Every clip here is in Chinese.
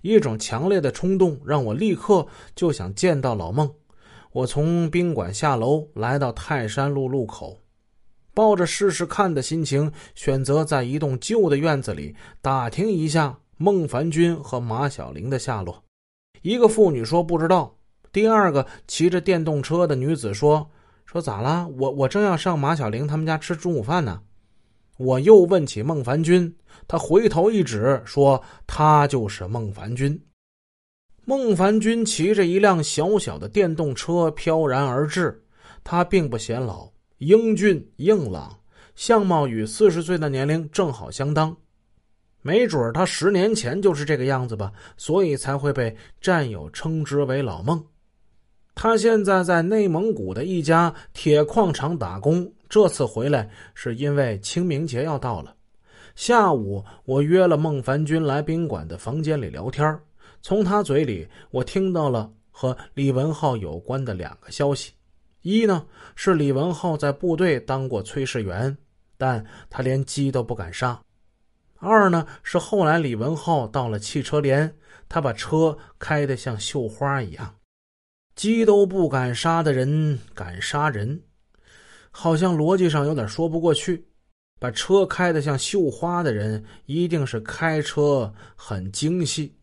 一种强烈的冲动让我立刻就想见到老孟。我从宾馆下楼，来到泰山路路口，抱着试试看的心情，选择在一栋旧的院子里打听一下孟凡军和马小玲的下落。一个妇女说不知道，第二个骑着电动车的女子说：“说咋了？我我正要上马小玲他们家吃中午饭呢。”我又问起孟凡军，他回头一指，说：“他就是孟凡军。”孟凡军骑着一辆小小的电动车飘然而至，他并不显老，英俊硬朗，相貌与四十岁的年龄正好相当。没准他十年前就是这个样子吧，所以才会被战友称之为老孟。他现在在内蒙古的一家铁矿厂打工。这次回来是因为清明节要到了。下午，我约了孟凡军来宾馆的房间里聊天从他嘴里，我听到了和李文浩有关的两个消息：一呢是李文浩在部队当过炊事员，但他连鸡都不敢杀；二呢是后来李文浩到了汽车连，他把车开得像绣花一样。鸡都不敢杀的人敢杀人。好像逻辑上有点说不过去，把车开得像绣花的人，一定是开车很精细。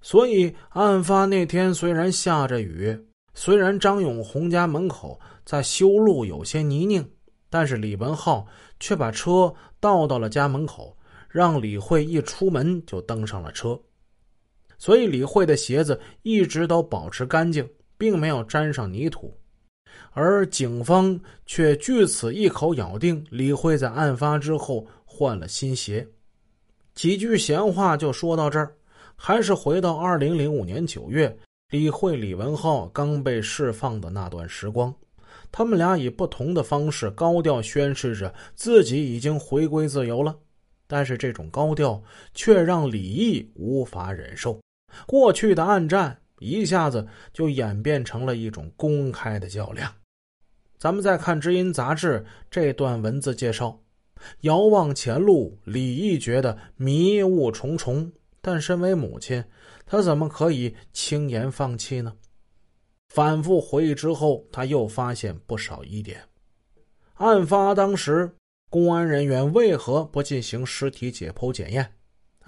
所以案发那天虽然下着雨，虽然张永红家门口在修路有些泥泞，但是李文浩却把车倒到了家门口，让李慧一出门就登上了车。所以李慧的鞋子一直都保持干净，并没有沾上泥土。而警方却据此一口咬定李慧在案发之后换了新鞋。几句闲话就说到这儿，还是回到二零零五年九月，李慧、李文浩刚被释放的那段时光。他们俩以不同的方式高调宣示着自己已经回归自由了，但是这种高调却让李毅无法忍受。过去的暗战一下子就演变成了一种公开的较量。咱们再看《知音》杂志这段文字介绍：遥望前路，李毅觉得迷雾重重。但身为母亲，他怎么可以轻言放弃呢？反复回忆之后，他又发现不少疑点。案发当时，公安人员为何不进行尸体解剖检验？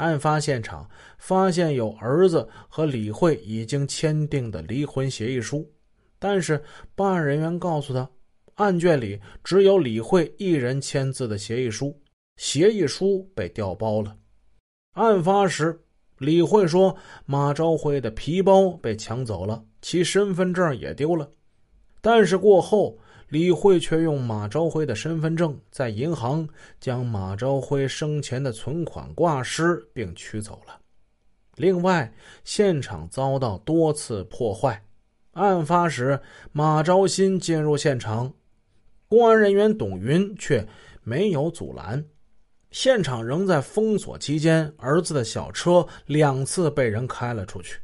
案发现场发现有儿子和李慧已经签订的离婚协议书，但是办案人员告诉他。案卷里只有李慧一人签字的协议书，协议书被调包了。案发时，李慧说马昭辉的皮包被抢走了，其身份证也丢了。但是过后，李慧却用马昭辉的身份证在银行将马昭辉生前的存款挂失并取走了。另外，现场遭到多次破坏。案发时，马昭新进入现场。公安人员董云却没有阻拦，现场仍在封锁期间，儿子的小车两次被人开了出去。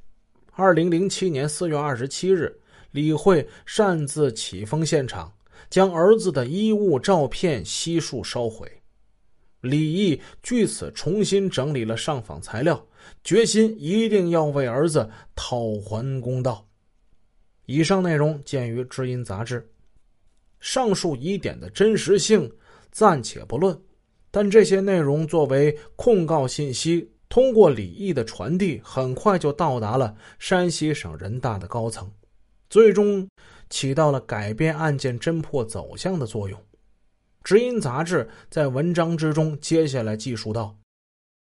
二零零七年四月二十七日，李慧擅自起封现场，将儿子的衣物、照片悉数烧毁。李毅据此重新整理了上访材料，决心一定要为儿子讨还公道。以上内容见于《知音》杂志。上述疑点的真实性暂且不论，但这些内容作为控告信息，通过李毅的传递，很快就到达了山西省人大的高层，最终起到了改变案件侦破走向的作用。知音杂志在文章之中接下来记述道：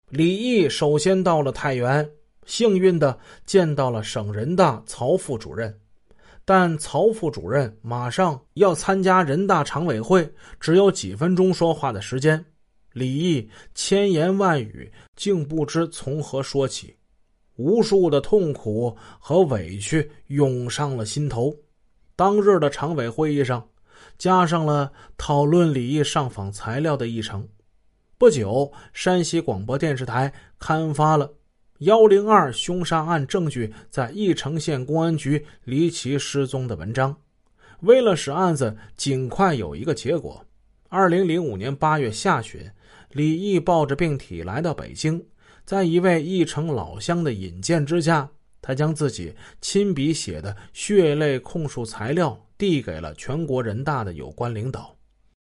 李毅首先到了太原，幸运的见到了省人大曹副主任。但曹副主任马上要参加人大常委会，只有几分钟说话的时间，李毅千言万语竟不知从何说起，无数的痛苦和委屈涌上了心头。当日的常委会议上，加上了讨论李毅上访材料的议程。不久，山西广播电视台刊发了。幺零二凶杀案证据在翼城县公安局离奇失踪的文章，为了使案子尽快有一个结果，二零零五年八月下旬，李毅抱着病体来到北京，在一位义城老乡的引荐之下，他将自己亲笔写的血泪控诉材料递给了全国人大的有关领导。